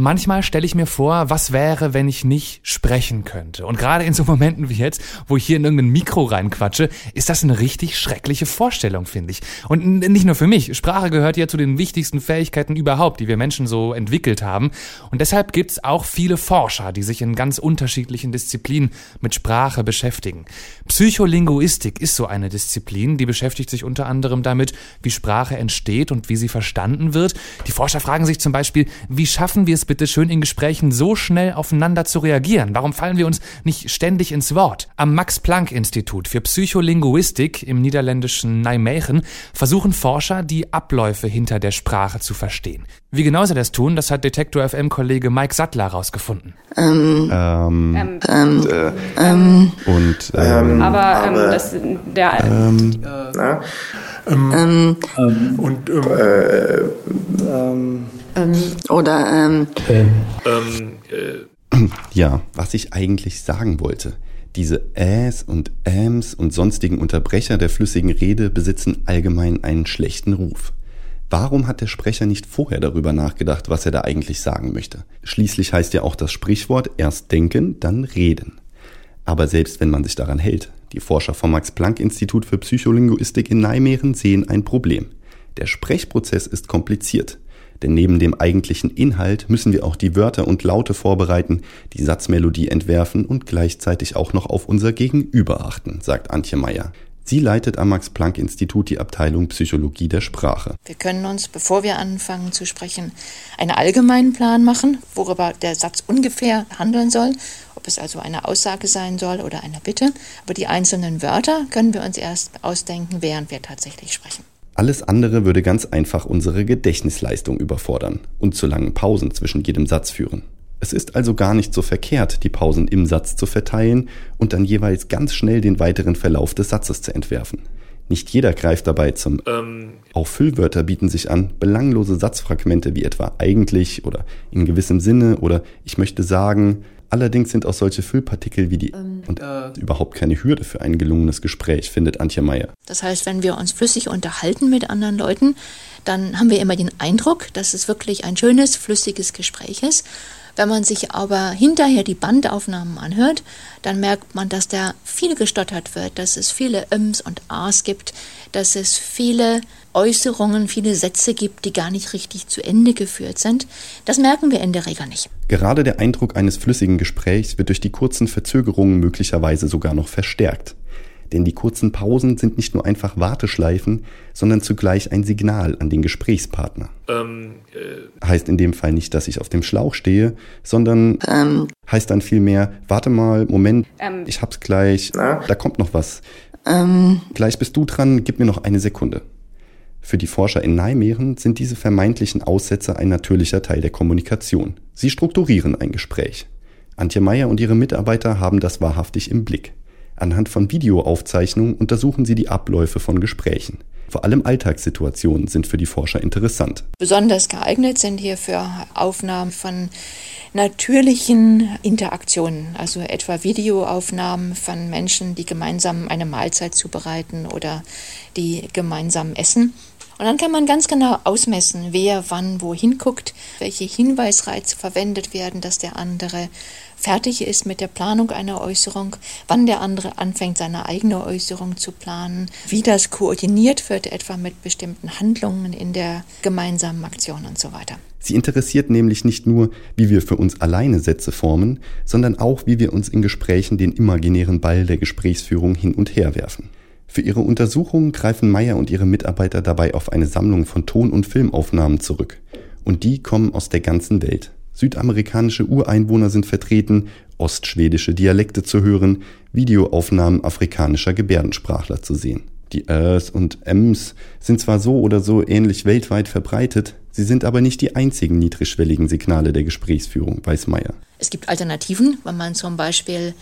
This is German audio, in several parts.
Manchmal stelle ich mir vor, was wäre, wenn ich nicht sprechen könnte. Und gerade in so Momenten wie jetzt, wo ich hier in irgendein Mikro reinquatsche, ist das eine richtig schreckliche Vorstellung, finde ich. Und nicht nur für mich. Sprache gehört ja zu den wichtigsten Fähigkeiten überhaupt, die wir Menschen so entwickelt haben. Und deshalb gibt es auch viele Forscher, die sich in ganz unterschiedlichen Disziplinen mit Sprache beschäftigen. Psycholinguistik ist so eine Disziplin, die beschäftigt sich unter anderem damit, wie Sprache entsteht und wie sie verstanden wird. Die Forscher fragen sich zum Beispiel, wie schaffen wir es bitte schön in Gesprächen so schnell aufeinander zu reagieren? Warum fallen wir uns nicht ständig ins Wort? Am Max-Planck-Institut für Psycholinguistik im niederländischen Nijmegen versuchen Forscher, die Abläufe hinter der Sprache zu verstehen. Wie genau sie das tun, das hat Detektor FM-Kollege Mike Sattler herausgefunden. Ähm, Ähm, ähm, ähm, äh, ähm, und ähm, ähm, Aber, ähm, Aber- das, der, ähm, na, ähm, Und ähm, äh, ähm, ähm, oder ähm, ja, was ich eigentlich sagen wollte. Diese Äs und Äms und sonstigen Unterbrecher der flüssigen Rede besitzen allgemein einen schlechten Ruf. Warum hat der Sprecher nicht vorher darüber nachgedacht, was er da eigentlich sagen möchte? Schließlich heißt ja auch das Sprichwort erst denken, dann reden. Aber selbst wenn man sich daran hält, die Forscher vom Max-Planck-Institut für Psycholinguistik in Nijmegen sehen ein Problem. Der Sprechprozess ist kompliziert. Denn neben dem eigentlichen Inhalt müssen wir auch die Wörter und Laute vorbereiten, die Satzmelodie entwerfen und gleichzeitig auch noch auf unser Gegenüber achten, sagt Antje Meyer. Sie leitet am Max-Planck-Institut die Abteilung Psychologie der Sprache. Wir können uns, bevor wir anfangen zu sprechen, einen allgemeinen Plan machen, worüber der Satz ungefähr handeln soll, ob es also eine Aussage sein soll oder eine Bitte. Aber die einzelnen Wörter können wir uns erst ausdenken, während wir tatsächlich sprechen. Alles andere würde ganz einfach unsere Gedächtnisleistung überfordern und zu langen Pausen zwischen jedem Satz führen. Es ist also gar nicht so verkehrt, die Pausen im Satz zu verteilen und dann jeweils ganz schnell den weiteren Verlauf des Satzes zu entwerfen. Nicht jeder greift dabei zum Auch Füllwörter bieten sich an, belanglose Satzfragmente wie etwa eigentlich oder in gewissem Sinne oder ich möchte sagen. Allerdings sind auch solche Füllpartikel wie die und überhaupt keine Hürde für ein gelungenes Gespräch, findet Antje Meyer. Das heißt, wenn wir uns flüssig unterhalten mit anderen Leuten, dann haben wir immer den Eindruck, dass es wirklich ein schönes, flüssiges Gespräch ist. Wenn man sich aber hinterher die Bandaufnahmen anhört, dann merkt man, dass da viel gestottert wird, dass es viele Öms und As gibt, dass es viele Äußerungen, viele Sätze gibt, die gar nicht richtig zu Ende geführt sind. Das merken wir in der Regel nicht. Gerade der Eindruck eines flüssigen Gesprächs wird durch die kurzen Verzögerungen möglicherweise sogar noch verstärkt. Denn die kurzen Pausen sind nicht nur einfach Warteschleifen, sondern zugleich ein Signal an den Gesprächspartner. Heißt in dem Fall nicht, dass ich auf dem Schlauch stehe, sondern ähm, heißt dann vielmehr, warte mal, Moment, Ähm. ich hab's gleich, Na? da kommt noch was. ähm, Gleich bist du dran, gib mir noch eine Sekunde. Für die Forscher in Nijmegen sind diese vermeintlichen Aussätze ein natürlicher Teil der Kommunikation. Sie strukturieren ein Gespräch. Antje Meyer und ihre Mitarbeiter haben das wahrhaftig im Blick. Anhand von Videoaufzeichnungen untersuchen sie die Abläufe von Gesprächen. Vor allem Alltagssituationen sind für die Forscher interessant. Besonders geeignet sind hierfür Aufnahmen von natürlichen Interaktionen, also etwa Videoaufnahmen von Menschen, die gemeinsam eine Mahlzeit zubereiten oder die gemeinsam essen. Und dann kann man ganz genau ausmessen, wer wann wohin guckt, welche Hinweisreize verwendet werden, dass der andere fertig ist mit der Planung einer Äußerung, wann der andere anfängt, seine eigene Äußerung zu planen, wie das koordiniert wird, etwa mit bestimmten Handlungen in der gemeinsamen Aktion und so weiter. Sie interessiert nämlich nicht nur, wie wir für uns alleine Sätze formen, sondern auch, wie wir uns in Gesprächen den imaginären Ball der Gesprächsführung hin und her werfen. Für ihre Untersuchungen greifen Meyer und ihre Mitarbeiter dabei auf eine Sammlung von Ton- und Filmaufnahmen zurück. Und die kommen aus der ganzen Welt. Südamerikanische Ureinwohner sind vertreten, ostschwedische Dialekte zu hören, Videoaufnahmen afrikanischer Gebärdensprachler zu sehen. Die Äs und Ms sind zwar so oder so ähnlich weltweit verbreitet, sie sind aber nicht die einzigen niedrigschwelligen Signale der Gesprächsführung, weiß Meyer. Es gibt Alternativen, wenn man zum Beispiel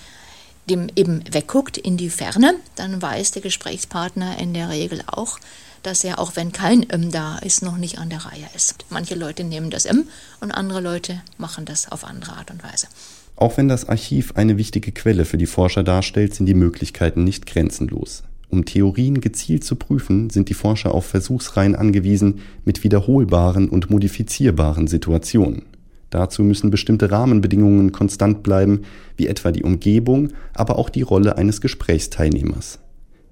dem eben wegguckt in die Ferne, dann weiß der Gesprächspartner in der Regel auch, dass er, auch wenn kein M da ist, noch nicht an der Reihe ist. Manche Leute nehmen das M und andere Leute machen das auf andere Art und Weise. Auch wenn das Archiv eine wichtige Quelle für die Forscher darstellt, sind die Möglichkeiten nicht grenzenlos. Um Theorien gezielt zu prüfen, sind die Forscher auf Versuchsreihen angewiesen mit wiederholbaren und modifizierbaren Situationen. Dazu müssen bestimmte Rahmenbedingungen konstant bleiben, wie etwa die Umgebung, aber auch die Rolle eines Gesprächsteilnehmers.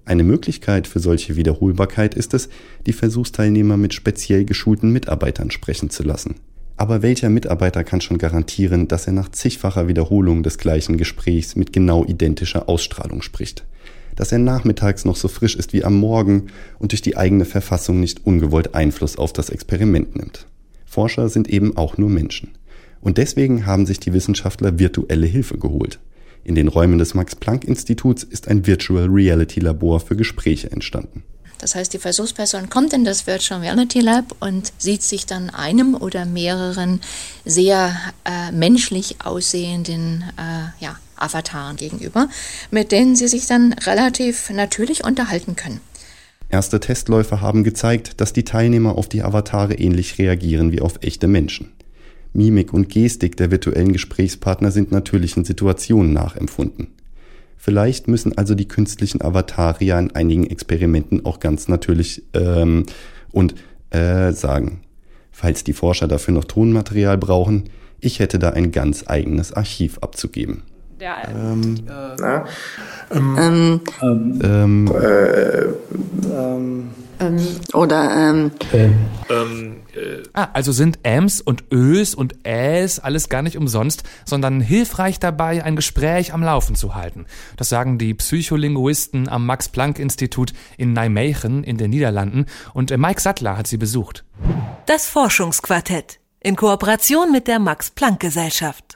Eine Möglichkeit für solche Wiederholbarkeit ist es, die Versuchsteilnehmer mit speziell geschulten Mitarbeitern sprechen zu lassen. Aber welcher Mitarbeiter kann schon garantieren, dass er nach zigfacher Wiederholung des gleichen Gesprächs mit genau identischer Ausstrahlung spricht? Dass er nachmittags noch so frisch ist wie am Morgen und durch die eigene Verfassung nicht ungewollt Einfluss auf das Experiment nimmt? Forscher sind eben auch nur Menschen. Und deswegen haben sich die Wissenschaftler virtuelle Hilfe geholt. In den Räumen des Max-Planck-Instituts ist ein Virtual Reality Labor für Gespräche entstanden. Das heißt, die Versuchsperson kommt in das Virtual Reality Lab und sieht sich dann einem oder mehreren sehr äh, menschlich aussehenden äh, ja, Avataren gegenüber, mit denen sie sich dann relativ natürlich unterhalten können. Erste Testläufe haben gezeigt, dass die Teilnehmer auf die Avatare ähnlich reagieren wie auf echte Menschen. Mimik und Gestik der virtuellen Gesprächspartner sind natürlichen Situationen nachempfunden. Vielleicht müssen also die künstlichen Avatare ja in einigen Experimenten auch ganz natürlich ähm, und äh sagen. Falls die Forscher dafür noch Tonmaterial brauchen, ich hätte da ein ganz eigenes Archiv abzugeben. Der, Ähm, na, ähm, ähm, ähm, oder ähm, Ah, also sind Äms und Ös und Äs alles gar nicht umsonst, sondern hilfreich dabei, ein Gespräch am Laufen zu halten. Das sagen die Psycholinguisten am Max-Planck-Institut in Nijmegen in den Niederlanden und äh, Mike Sattler hat sie besucht. Das Forschungsquartett in Kooperation mit der Max Planck Gesellschaft.